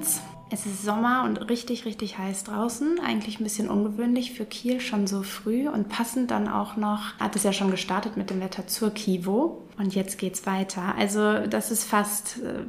Science. Es ist Sommer und richtig, richtig heiß draußen. Eigentlich ein bisschen ungewöhnlich für Kiel schon so früh und passend dann auch noch, hat es ja schon gestartet mit dem Wetter zur Kivo und jetzt geht's weiter. Also das ist fast, äh,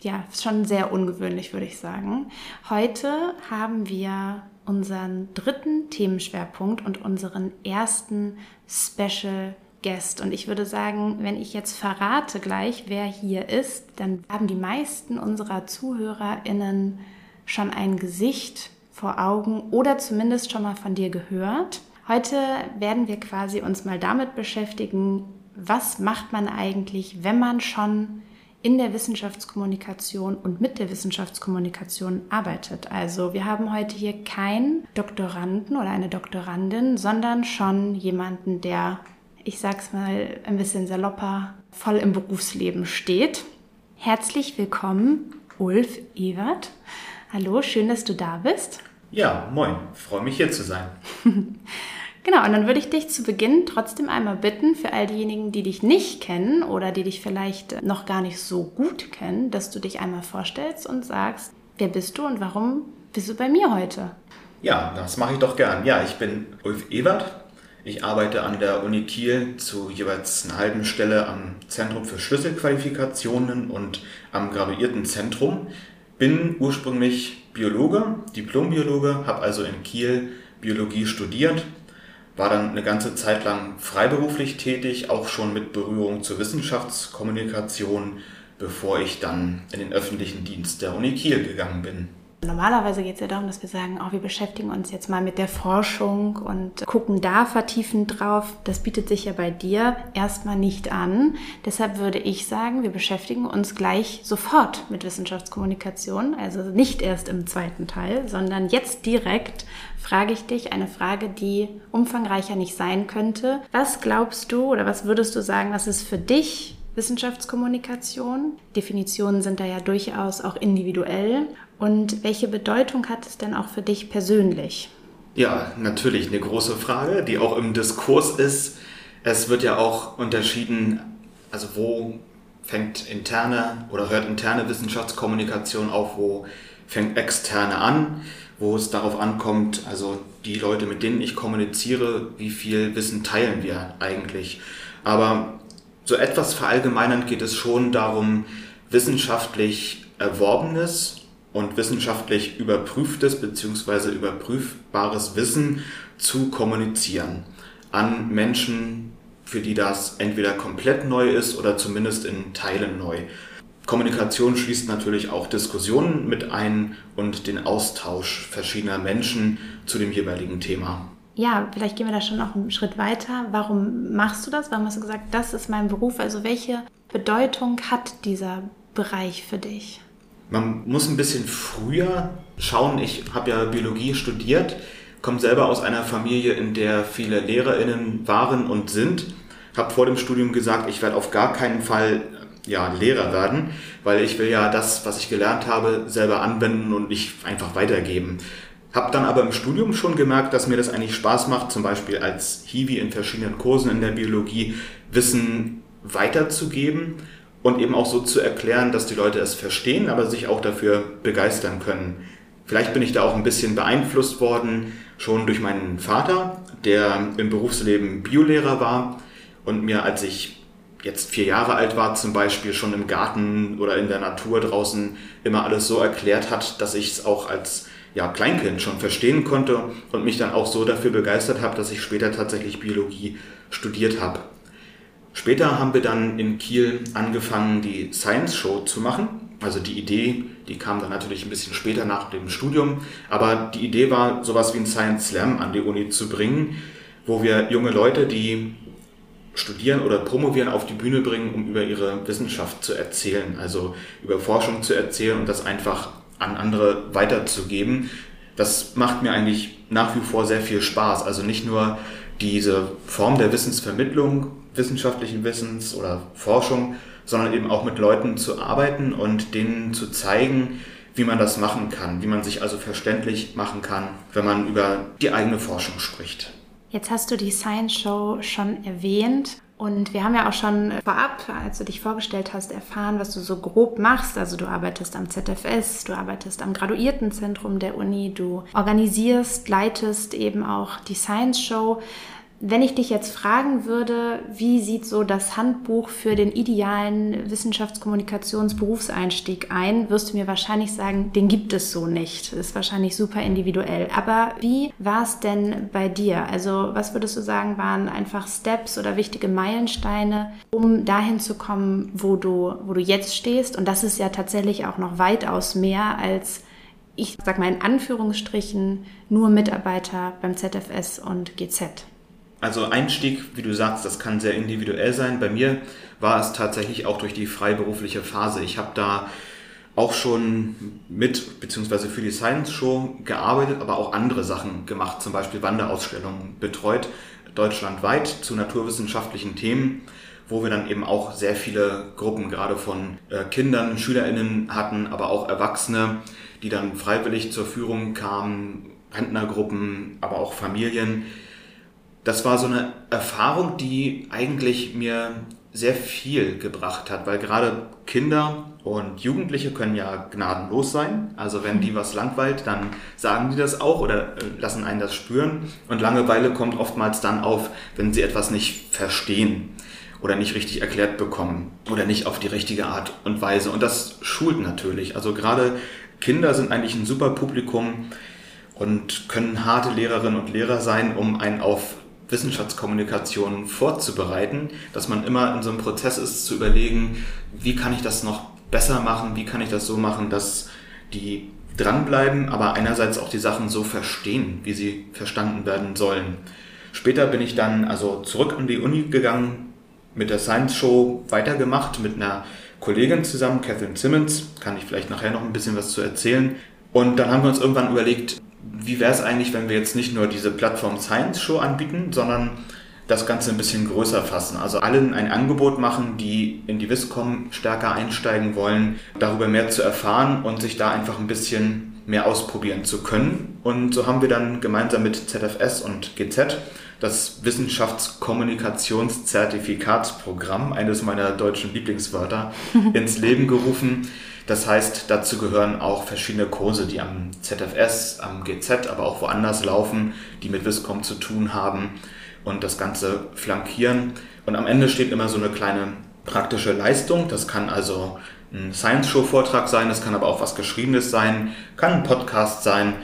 ja, schon sehr ungewöhnlich, würde ich sagen. Heute haben wir unseren dritten Themenschwerpunkt und unseren ersten Special Guest. Und ich würde sagen, wenn ich jetzt verrate gleich, wer hier ist, dann haben die meisten unserer ZuhörerInnen schon ein Gesicht vor Augen oder zumindest schon mal von dir gehört. Heute werden wir quasi uns mal damit beschäftigen, was macht man eigentlich, wenn man schon in der Wissenschaftskommunikation und mit der Wissenschaftskommunikation arbeitet. Also wir haben heute hier keinen Doktoranden oder eine Doktorandin, sondern schon jemanden, der ich sag's mal ein bisschen salopper, voll im Berufsleben steht. Herzlich willkommen, Ulf Ewert. Hallo, schön, dass du da bist. Ja, moin, freue mich hier zu sein. genau, und dann würde ich dich zu Beginn trotzdem einmal bitten, für all diejenigen, die dich nicht kennen oder die dich vielleicht noch gar nicht so gut kennen, dass du dich einmal vorstellst und sagst, wer bist du und warum bist du bei mir heute? Ja, das mache ich doch gern. Ja, ich bin Ulf Ewert, ich arbeite an der Uni Kiel zu jeweils einer halben Stelle am Zentrum für Schlüsselqualifikationen und am Graduiertenzentrum. Bin ursprünglich Biologe, Diplombiologe, habe also in Kiel Biologie studiert, war dann eine ganze Zeit lang freiberuflich tätig, auch schon mit Berührung zur Wissenschaftskommunikation, bevor ich dann in den öffentlichen Dienst der Uni Kiel gegangen bin. Normalerweise geht es ja darum, dass wir sagen, oh, wir beschäftigen uns jetzt mal mit der Forschung und gucken da vertiefend drauf. Das bietet sich ja bei dir erstmal nicht an. Deshalb würde ich sagen, wir beschäftigen uns gleich sofort mit Wissenschaftskommunikation. Also nicht erst im zweiten Teil, sondern jetzt direkt frage ich dich eine Frage, die umfangreicher nicht sein könnte. Was glaubst du oder was würdest du sagen, was ist für dich Wissenschaftskommunikation? Definitionen sind da ja durchaus auch individuell. Und welche Bedeutung hat es denn auch für dich persönlich? Ja, natürlich eine große Frage, die auch im Diskurs ist. Es wird ja auch unterschieden, also wo fängt interne oder hört interne Wissenschaftskommunikation auf, wo fängt externe an, wo es darauf ankommt, also die Leute, mit denen ich kommuniziere, wie viel Wissen teilen wir eigentlich. Aber so etwas verallgemeinernd geht es schon darum, wissenschaftlich Erworbenes und wissenschaftlich überprüftes bzw. überprüfbares Wissen zu kommunizieren an Menschen, für die das entweder komplett neu ist oder zumindest in Teilen neu. Kommunikation schließt natürlich auch Diskussionen mit ein und den Austausch verschiedener Menschen zu dem jeweiligen Thema. Ja, vielleicht gehen wir da schon noch einen Schritt weiter. Warum machst du das? Warum hast du gesagt, das ist mein Beruf? Also welche Bedeutung hat dieser Bereich für dich? Man muss ein bisschen früher schauen. Ich habe ja Biologie studiert, komme selber aus einer Familie, in der viele Lehrerinnen waren und sind. Habe vor dem Studium gesagt, ich werde auf gar keinen Fall ja, Lehrer werden, weil ich will ja das, was ich gelernt habe, selber anwenden und nicht einfach weitergeben. Habe dann aber im Studium schon gemerkt, dass mir das eigentlich Spaß macht, zum Beispiel als Hiwi in verschiedenen Kursen in der Biologie Wissen weiterzugeben und eben auch so zu erklären, dass die Leute es verstehen, aber sich auch dafür begeistern können. Vielleicht bin ich da auch ein bisschen beeinflusst worden, schon durch meinen Vater, der im Berufsleben Biolehrer war und mir, als ich jetzt vier Jahre alt war, zum Beispiel schon im Garten oder in der Natur draußen immer alles so erklärt hat, dass ich es auch als ja, Kleinkind schon verstehen konnte und mich dann auch so dafür begeistert habe, dass ich später tatsächlich Biologie studiert habe. Später haben wir dann in Kiel angefangen, die Science Show zu machen. Also die Idee, die kam dann natürlich ein bisschen später nach dem Studium, aber die Idee war, sowas wie ein Science Slam an die Uni zu bringen, wo wir junge Leute, die studieren oder promovieren, auf die Bühne bringen, um über ihre Wissenschaft zu erzählen, also über Forschung zu erzählen und das einfach an andere weiterzugeben. Das macht mir eigentlich nach wie vor sehr viel Spaß. Also nicht nur diese Form der Wissensvermittlung, wissenschaftlichen Wissens oder Forschung, sondern eben auch mit Leuten zu arbeiten und denen zu zeigen, wie man das machen kann, wie man sich also verständlich machen kann, wenn man über die eigene Forschung spricht. Jetzt hast du die Science Show schon erwähnt Und wir haben ja auch schon vorab, als du dich vorgestellt hast, erfahren, was du so grob machst. Also du arbeitest am ZFS, du arbeitest am Graduiertenzentrum der Uni, du organisierst, leitest eben auch die Science Show. Wenn ich dich jetzt fragen würde, wie sieht so das Handbuch für den idealen Wissenschaftskommunikationsberufseinstieg ein, wirst du mir wahrscheinlich sagen, den gibt es so nicht. Ist wahrscheinlich super individuell. Aber wie war es denn bei dir? Also was würdest du sagen, waren einfach Steps oder wichtige Meilensteine, um dahin zu kommen, wo du, wo du jetzt stehst? Und das ist ja tatsächlich auch noch weitaus mehr als ich sag mal in Anführungsstrichen nur Mitarbeiter beim ZFS und GZ. Also Einstieg, wie du sagst, das kann sehr individuell sein. Bei mir war es tatsächlich auch durch die freiberufliche Phase. Ich habe da auch schon mit beziehungsweise für die Science Show gearbeitet, aber auch andere Sachen gemacht, zum Beispiel Wanderausstellungen betreut, deutschlandweit zu naturwissenschaftlichen Themen, wo wir dann eben auch sehr viele Gruppen, gerade von äh, Kindern, SchülerInnen hatten, aber auch Erwachsene, die dann freiwillig zur Führung kamen, Rentnergruppen, aber auch Familien, das war so eine Erfahrung, die eigentlich mir sehr viel gebracht hat, weil gerade Kinder und Jugendliche können ja gnadenlos sein. Also wenn die was langweilt, dann sagen die das auch oder äh, lassen einen das spüren. Und Langeweile kommt oftmals dann auf, wenn sie etwas nicht verstehen oder nicht richtig erklärt bekommen oder nicht auf die richtige Art und Weise. Und das schult natürlich. Also gerade Kinder sind eigentlich ein super Publikum und können harte Lehrerinnen und Lehrer sein, um einen auf Wissenschaftskommunikation vorzubereiten, dass man immer in so einem Prozess ist zu überlegen, wie kann ich das noch besser machen, wie kann ich das so machen, dass die dranbleiben, aber einerseits auch die Sachen so verstehen, wie sie verstanden werden sollen. Später bin ich dann also zurück an die Uni gegangen, mit der Science Show weitergemacht, mit einer Kollegin zusammen, Catherine Simmons, kann ich vielleicht nachher noch ein bisschen was zu erzählen. Und dann haben wir uns irgendwann überlegt, wie wäre es eigentlich, wenn wir jetzt nicht nur diese Plattform Science Show anbieten, sondern das Ganze ein bisschen größer fassen. Also allen ein Angebot machen, die in die Viscom stärker einsteigen wollen, darüber mehr zu erfahren und sich da einfach ein bisschen mehr ausprobieren zu können. Und so haben wir dann gemeinsam mit ZFS und GZ das Wissenschaftskommunikationszertifikatsprogramm, eines meiner deutschen Lieblingswörter, ins Leben gerufen das heißt, dazu gehören auch verschiedene Kurse, die am ZFS, am GZ, aber auch woanders laufen, die mit Viscom zu tun haben und das Ganze flankieren. Und am Ende steht immer so eine kleine praktische Leistung. Das kann also ein Science-Show-Vortrag sein, es kann aber auch was Geschriebenes sein, kann ein Podcast sein,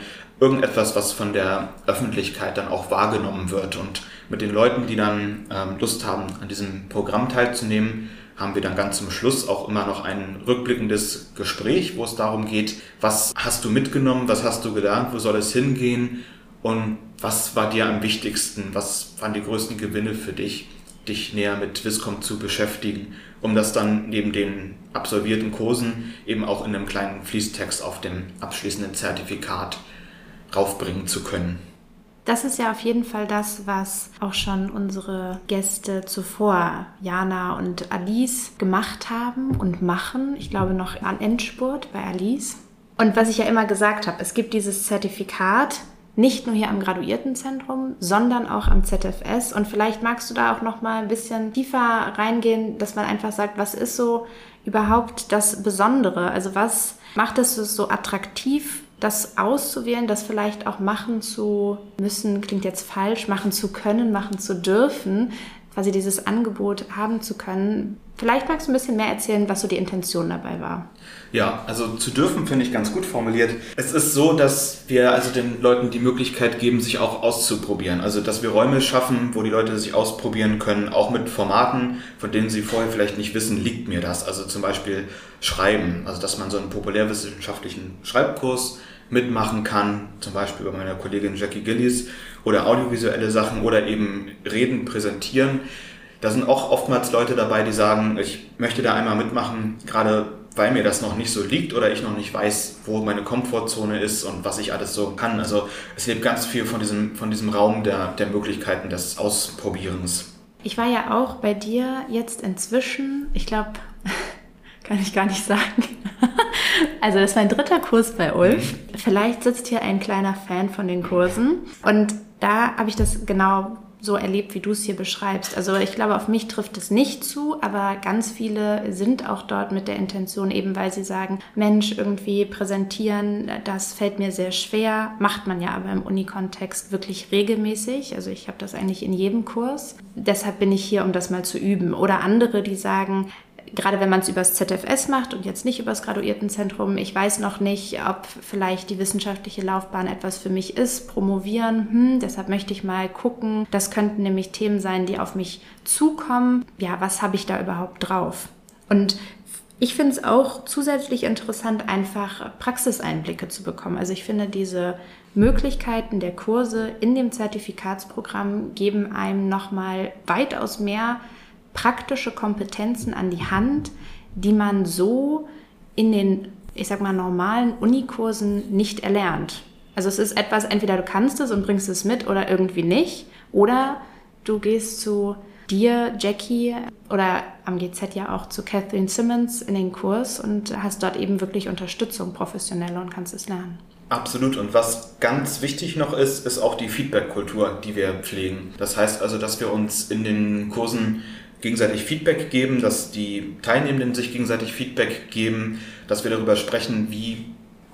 irgendetwas, was von der Öffentlichkeit dann auch wahrgenommen wird. Und mit den Leuten, die dann ähm, Lust haben, an diesem Programm teilzunehmen, haben wir dann ganz zum Schluss auch immer noch ein rückblickendes Gespräch, wo es darum geht, was hast du mitgenommen, was hast du gelernt, wo soll es hingehen und was war dir am wichtigsten, was waren die größten Gewinne für dich, dich näher mit Viscom zu beschäftigen, um das dann neben den absolvierten Kursen eben auch in einem kleinen Fließtext auf dem abschließenden Zertifikat raufbringen zu können. Das ist ja auf jeden Fall das, was auch schon unsere Gäste zuvor, Jana und Alice, gemacht haben und machen. Ich glaube noch an Endspurt bei Alice. Und was ich ja immer gesagt habe, es gibt dieses Zertifikat nicht nur hier am Graduiertenzentrum, sondern auch am ZFS. Und vielleicht magst du da auch noch mal ein bisschen tiefer reingehen, dass man einfach sagt, was ist so überhaupt das Besondere? Also was macht es so attraktiv das auszuwählen, das vielleicht auch machen zu müssen, klingt jetzt falsch, machen zu können, machen zu dürfen, quasi dieses Angebot haben zu können. Vielleicht magst du ein bisschen mehr erzählen, was so die Intention dabei war. Ja, also zu dürfen finde ich ganz gut formuliert. Es ist so, dass wir also den Leuten die Möglichkeit geben, sich auch auszuprobieren. Also, dass wir Räume schaffen, wo die Leute sich ausprobieren können, auch mit Formaten, von denen sie vorher vielleicht nicht wissen, liegt mir das. Also zum Beispiel Schreiben. Also, dass man so einen populärwissenschaftlichen Schreibkurs mitmachen kann, zum Beispiel bei meiner Kollegin Jackie Gillies oder audiovisuelle Sachen oder eben Reden präsentieren. Da sind auch oftmals Leute dabei, die sagen, ich möchte da einmal mitmachen, gerade weil mir das noch nicht so liegt oder ich noch nicht weiß, wo meine Komfortzone ist und was ich alles so kann. Also es lebt ganz viel von diesem, von diesem Raum der, der Möglichkeiten des Ausprobierens. Ich war ja auch bei dir jetzt inzwischen, ich glaube, kann ich gar nicht sagen. Also das ist mein dritter Kurs bei Ulf. Vielleicht sitzt hier ein kleiner Fan von den Kursen. Und da habe ich das genau so erlebt, wie du es hier beschreibst. Also ich glaube, auf mich trifft es nicht zu, aber ganz viele sind auch dort mit der Intention, eben weil sie sagen, Mensch, irgendwie präsentieren, das fällt mir sehr schwer, macht man ja aber im Unikontext wirklich regelmäßig. Also ich habe das eigentlich in jedem Kurs. Deshalb bin ich hier, um das mal zu üben. Oder andere, die sagen, gerade wenn man es übers ZFS macht und jetzt nicht übers Graduiertenzentrum, ich weiß noch nicht, ob vielleicht die wissenschaftliche Laufbahn etwas für mich ist, promovieren, hm, deshalb möchte ich mal gucken. Das könnten nämlich Themen sein, die auf mich zukommen. Ja, was habe ich da überhaupt drauf? Und ich finde es auch zusätzlich interessant, einfach Praxiseinblicke zu bekommen. Also ich finde, diese Möglichkeiten der Kurse in dem Zertifikatsprogramm geben einem nochmal weitaus mehr praktische Kompetenzen an die Hand, die man so in den, ich sag mal, normalen Unikursen nicht erlernt. Also es ist etwas, entweder du kannst es und bringst es mit oder irgendwie nicht, oder du gehst zu dir, Jackie, oder am GZ ja auch zu Catherine Simmons in den Kurs und hast dort eben wirklich Unterstützung professionelle und kannst es lernen. Absolut. Und was ganz wichtig noch ist, ist auch die Feedback-Kultur, die wir pflegen. Das heißt also, dass wir uns in den Kursen gegenseitig Feedback geben, dass die Teilnehmenden sich gegenseitig Feedback geben, dass wir darüber sprechen, wie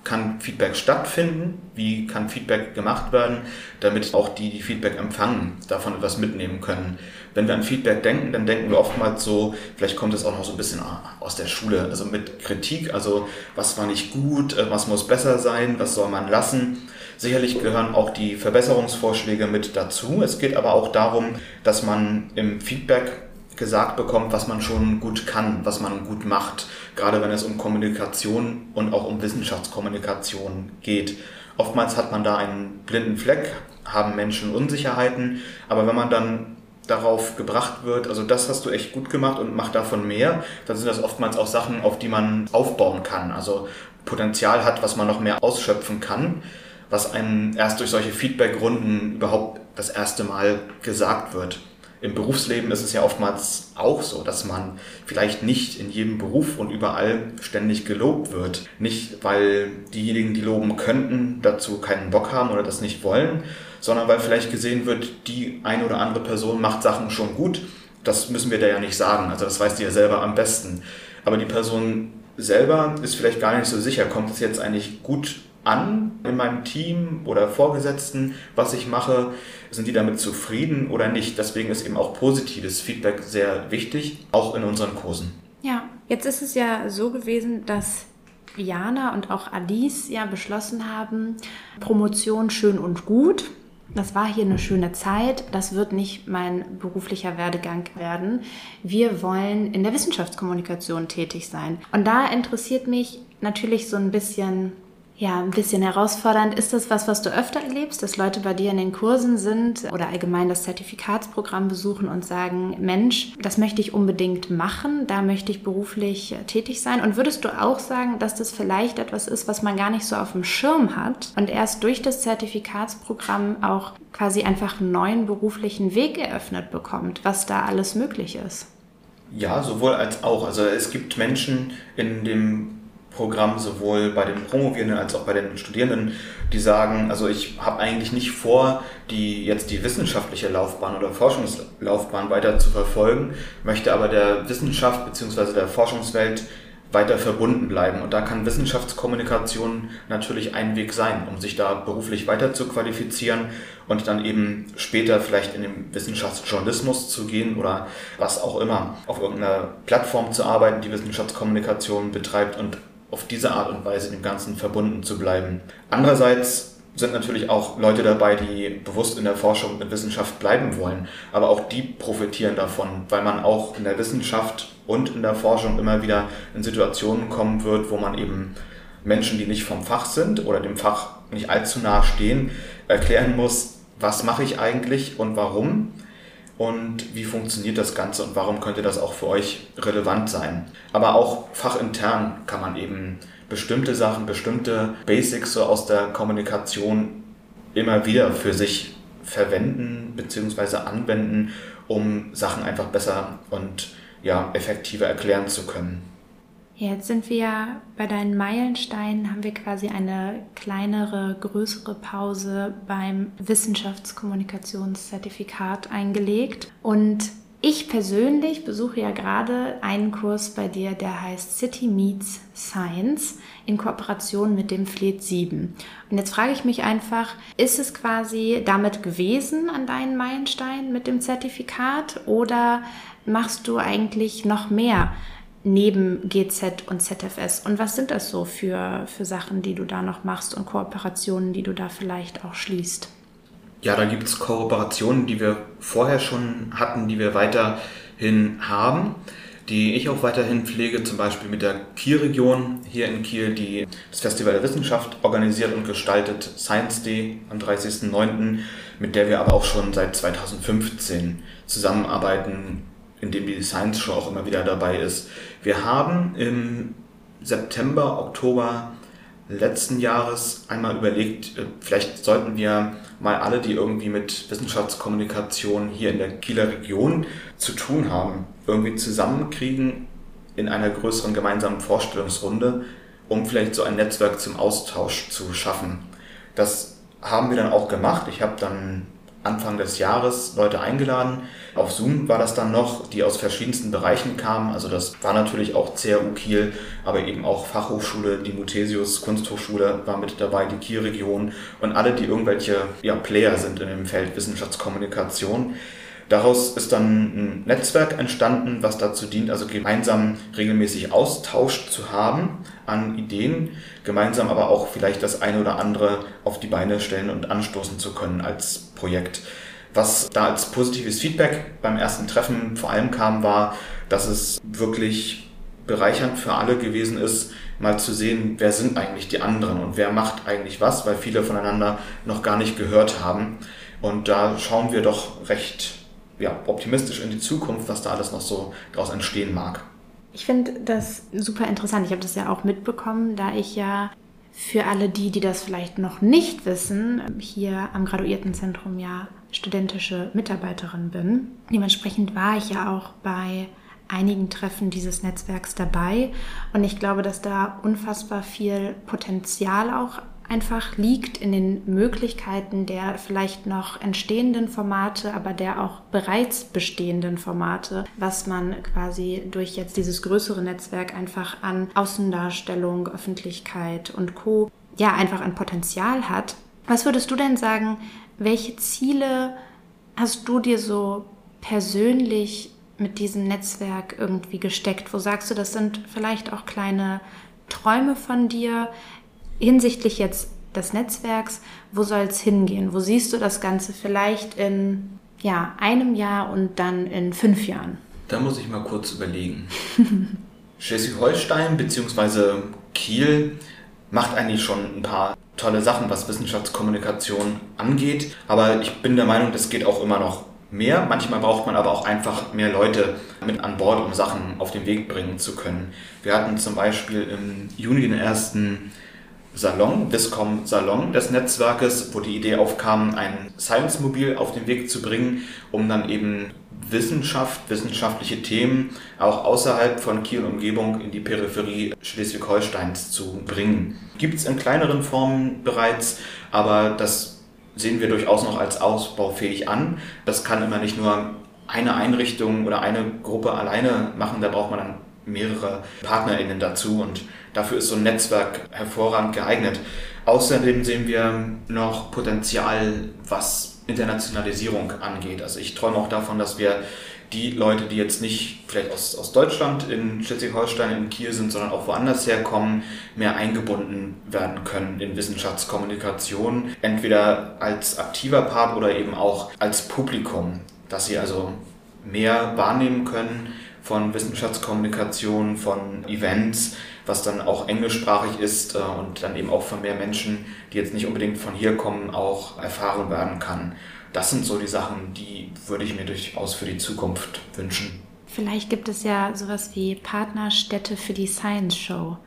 kann Feedback stattfinden, wie kann Feedback gemacht werden, damit auch die, die Feedback empfangen, davon etwas mitnehmen können. Wenn wir an Feedback denken, dann denken wir oftmals so, vielleicht kommt es auch noch so ein bisschen aus der Schule, also mit Kritik, also was war nicht gut, äh, was muss besser sein, was soll man lassen. Sicherlich gehören auch die Verbesserungsvorschläge mit dazu. Es geht aber auch darum, dass man im Feedback gesagt bekommt, was man schon gut kann, was man gut macht, gerade wenn es um Kommunikation und auch um Wissenschaftskommunikation geht. Oftmals hat man da einen blinden Fleck, haben Menschen Unsicherheiten, aber wenn man dann darauf gebracht wird, also das hast du echt gut gemacht und mach davon mehr, dann sind das oftmals auch Sachen, auf die man aufbauen kann, also Potenzial hat, was man noch mehr ausschöpfen kann, was einem erst durch solche Feedback-Runden überhaupt das erste Mal gesagt wird im Berufsleben ist es ja oftmals auch so, dass man vielleicht nicht in jedem Beruf und überall ständig gelobt wird. Nicht, weil diejenigen, die loben könnten, dazu keinen Bock haben oder das nicht wollen, sondern weil vielleicht gesehen wird, die eine oder andere Person macht Sachen schon gut. Das müssen wir da ja nicht sagen. Also das weiß die ja selber am besten. Aber die Person selber ist vielleicht gar nicht so sicher, kommt es jetzt eigentlich gut an in meinem Team oder Vorgesetzten, was ich mache? Sind die damit zufrieden oder nicht? Deswegen ist eben auch positives Feedback sehr wichtig, auch in unseren Kursen. Ja, jetzt ist es ja so gewesen, dass Jana und auch Alice ja beschlossen haben, Promotion schön und gut. Das war hier eine schöne Zeit. Das wird nicht mein beruflicher Werdegang werden. Wir wollen in der Wissenschaftskommunikation tätig sein. Und da interessiert mich natürlich so ein bisschen ja, ein bisschen herausfordernd. Ist das was, was du öfter erlebst, dass Leute bei dir in den Kursen sind oder allgemein das Zertifikatsprogramm besuchen und sagen, Mensch, das möchte ich unbedingt machen, da möchte ich beruflich tätig sein? Und würdest du auch sagen, dass das vielleicht etwas ist, was man gar nicht so auf dem Schirm hat und erst durch das Zertifikatsprogramm auch quasi einfach einen neuen beruflichen Weg eröffnet bekommt, was da alles möglich ist? Ja, sowohl als auch. Also es gibt Menschen in dem Programm sowohl bei den Promovierenden als auch bei den Studierenden, die sagen, also ich habe eigentlich nicht vor, die jetzt die wissenschaftliche Laufbahn oder Forschungslaufbahn weiter zu verfolgen, möchte aber der Wissenschaft bzw. der Forschungswelt weiter verbunden bleiben. Und da kann Wissenschaftskommunikation natürlich ein Weg sein, um sich da beruflich weiter zu qualifizieren und dann eben später vielleicht in den Wissenschaftsjournalismus zu gehen oder was auch immer, auf irgendeiner Plattform zu arbeiten, die Wissenschaftskommunikation betreibt und auf diese Art und Weise dem Ganzen verbunden zu bleiben. Andererseits sind natürlich auch Leute dabei, die bewusst in der Forschung und Wissenschaft bleiben wollen. Aber auch die profitieren davon, weil man auch in der Wissenschaft und in der Forschung immer wieder in Situationen kommen wird, wo man eben Menschen, die nicht vom Fach sind oder dem Fach nicht allzu nah stehen, erklären muss, was mache ich eigentlich und warum und wie funktioniert das Ganze und warum könnte das auch für euch relevant sein. Aber auch fachintern kann man eben bestimmte Sachen, bestimmte Basics so aus der Kommunikation immer wieder für sich verwenden bzw. anwenden, um Sachen einfach besser und ja, effektiver erklären zu können. Jetzt sind wir bei deinen Meilensteinen, haben wir quasi eine kleinere, größere Pause beim Wissenschaftskommunikationszertifikat eingelegt. Und ich persönlich besuche ja gerade einen Kurs bei dir, der heißt City Meets Science in Kooperation mit dem FLET 7. Und jetzt frage ich mich einfach, ist es quasi damit gewesen an deinen Meilenstein mit dem Zertifikat oder machst du eigentlich noch mehr neben GZ und ZFS? Und was sind das so für, für Sachen, die du da noch machst und Kooperationen, die du da vielleicht auch schließt? Ja, da gibt es Kooperationen, die wir vorher schon hatten, die wir weiterhin haben, die ich auch weiterhin pflege, zum Beispiel mit der Kiel-Region hier in Kiel, die das Festival der Wissenschaft organisiert und gestaltet, Science Day am 30.09., mit der wir aber auch schon seit 2015 zusammenarbeiten, in dem die Science Show auch immer wieder dabei ist. Wir haben im September, Oktober letzten Jahres einmal überlegt, äh, vielleicht sollten wir mal alle, die irgendwie mit Wissenschaftskommunikation hier in der Kieler Region zu tun haben, irgendwie zusammenkriegen in einer größeren gemeinsamen Vorstellungsrunde, um vielleicht so ein Netzwerk zum Austausch zu schaffen. Das haben wir dann auch gemacht. Ich habe dann Anfang des Jahres Leute eingeladen. Auf Zoom war das dann noch, die aus verschiedensten Bereichen kamen. Also das war natürlich auch CRU Kiel, aber eben auch Fachhochschule, die Muthesius Kunsthochschule war mit dabei, die Kielregion und alle, die irgendwelche ja, Player sind in dem Feld Wissenschaftskommunikation. Daraus ist dann ein Netzwerk entstanden, was dazu dient, also gemeinsam regelmäßig Austausch zu haben an Ideen, gemeinsam aber auch vielleicht das eine oder andere auf die Beine stellen und anstoßen zu können als Projekt. Was da als positives Feedback beim ersten Treffen vor allem kam, war, dass es wirklich bereichernd für alle gewesen ist, mal zu sehen, wer sind eigentlich die anderen und wer macht eigentlich was, weil viele voneinander noch gar nicht gehört haben. Und da schauen wir doch recht ja, optimistisch in die Zukunft, was da alles noch so daraus entstehen mag. Ich finde das super interessant. Ich habe das ja auch mitbekommen, da ich ja für alle die, die das vielleicht noch nicht wissen, hier am Graduiertenzentrum ja studentische Mitarbeiterin bin. Dementsprechend war ich ja auch bei einigen Treffen dieses Netzwerks dabei und ich glaube, dass da unfassbar viel Potenzial auch einfach liegt in den Möglichkeiten der vielleicht noch entstehenden Formate, aber der auch bereits bestehenden Formate, was man quasi durch jetzt dieses größere Netzwerk einfach an Außendarstellung, Öffentlichkeit und Co. ja einfach ein Potenzial hat. Was würdest du denn sagen, welche Ziele hast du dir so persönlich mit diesem Netzwerk irgendwie gesteckt? Wo sagst du, das sind vielleicht auch kleine Träume von dir, hinsichtlich jetzt des Netzwerks, wo soll es hingehen? Wo siehst du das Ganze vielleicht in ja, einem Jahr und dann in fünf Jahren? Da muss ich mal kurz überlegen. Schleswig-Holstein bzw. Kiel macht eigentlich schon ein paar tolle Sachen, was Wissenschaftskommunikation angeht. Aber ich bin der Meinung, das geht auch immer noch mehr. Manchmal braucht man aber auch einfach mehr Leute mit an Bord, um Sachen auf den Weg bringen zu können. Wir hatten zum Beispiel im Juni den ersten Salon, Viscom Salon des Netzwerkes, wo die Idee aufkam, ein Science-Mobil auf den Weg zu bringen, um dann eben Wissenschaft, wissenschaftliche Themen auch außerhalb von Kiel und Umgebung in die Peripherie Schleswig-Holsteins zu bringen. Gibt es in kleineren Formen bereits, aber das sehen wir durchaus noch als ausbaufähig an. Das kann immer nicht nur eine Einrichtung oder eine Gruppe alleine machen, da braucht man dann mehrere PartnerInnen dazu und dafür ist so ein Netzwerk hervorragend geeignet. Außerdem sehen wir noch Potenzial, was Internationalisierung angeht. Also ich träume auch davon, dass wir die Leute, die jetzt nicht vielleicht aus, aus Deutschland in Schleswig-Holstein, in Kiel sind, sondern auch woanders herkommen, mehr eingebunden werden können in Wissenschaftskommunikation. Entweder als aktiver Part oder eben auch als Publikum, dass sie also mehr wahrnehmen können von Wissenschaftskommunikation, von Events, was dann auch englischsprachig ist äh, und dann eben auch von mehr Menschen, die jetzt nicht unbedingt von hier kommen, auch erfahren werden kann. Das sind so die Sachen, die würde ich mir durchaus für die Zukunft wünschen. Vielleicht gibt es ja sowas wie Partnerstädte für die Science Show,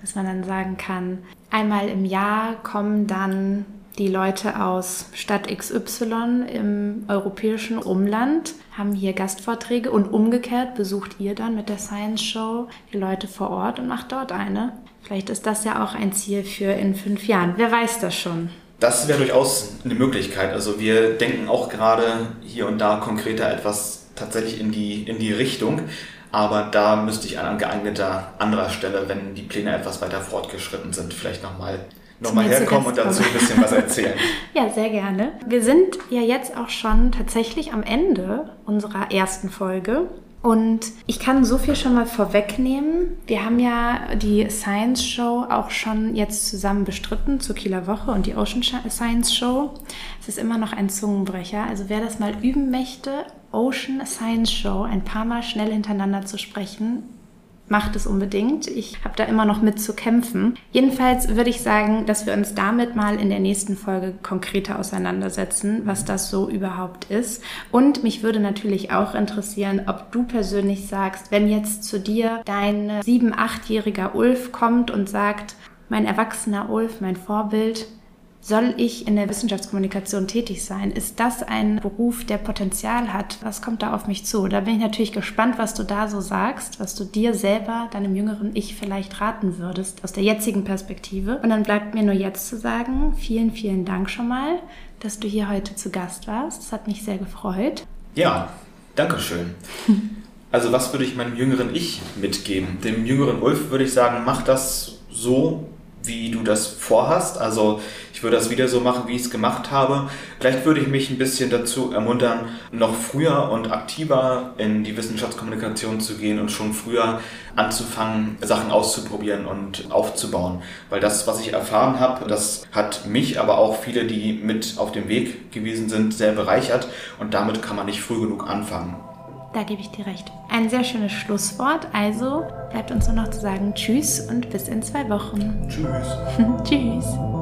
dass man dann sagen kann, einmal im Jahr kommen dann die Leute aus Stadt XY im europäischen Umland haben hier Gastvorträge und umgekehrt besucht ihr dann mit der Science Show die Leute vor Ort und macht dort eine. Vielleicht ist das ja auch ein Ziel für in fünf Jahren. Wer weiß das schon? Das wäre durchaus eine Möglichkeit. Also wir denken auch gerade hier und da konkreter etwas tatsächlich in die, in die Richtung. Aber da müsste ich an geeigneter anderer Stelle, wenn die Pläne etwas weiter fortgeschritten sind, vielleicht nochmal noch mal herkommen und dazu ein bisschen was erzählen. ja, sehr gerne. Wir sind ja jetzt auch schon tatsächlich am Ende unserer ersten Folge. Und ich kann so viel schon mal vorwegnehmen. Wir haben ja die Science Show auch schon jetzt zusammen bestritten zur Kieler Woche und die Ocean Science Show. Es ist immer noch ein Zungenbrecher. Also wer das mal üben möchte, Ocean Science Show ein paar Mal schnell hintereinander zu sprechen, macht es unbedingt. Ich habe da immer noch mit zu kämpfen. Jedenfalls würde ich sagen, dass wir uns damit mal in der nächsten Folge konkreter auseinandersetzen, was das so überhaupt ist. Und mich würde natürlich auch interessieren, ob du persönlich sagst, wenn jetzt zu dir dein sieben, achtjähriger Ulf kommt und sagt, mein erwachsener Ulf, mein Vorbild, soll ich in der Wissenschaftskommunikation tätig sein? Ist das ein Beruf, der Potenzial hat? Was kommt da auf mich zu? Da bin ich natürlich gespannt, was du da so sagst, was du dir selber, deinem jüngeren Ich vielleicht raten würdest, aus der jetzigen Perspektive. Und dann bleibt mir nur jetzt zu sagen, vielen, vielen Dank schon mal, dass du hier heute zu Gast warst. Das hat mich sehr gefreut. Ja, danke schön. Also was würde ich meinem jüngeren Ich mitgeben? Dem jüngeren Ulf würde ich sagen, mach das so, wie du das vorhast. Also ich würde das wieder so machen, wie ich es gemacht habe. Vielleicht würde ich mich ein bisschen dazu ermuntern, noch früher und aktiver in die Wissenschaftskommunikation zu gehen und schon früher anzufangen, Sachen auszuprobieren und aufzubauen. Weil das, was ich erfahren habe, das hat mich, aber auch viele, die mit auf dem Weg gewesen sind, sehr bereichert. Und damit kann man nicht früh genug anfangen. Da gebe ich dir recht. Ein sehr schönes Schlusswort. Also bleibt uns nur noch zu sagen Tschüss und bis in zwei Wochen. Tschüss. Tschüss.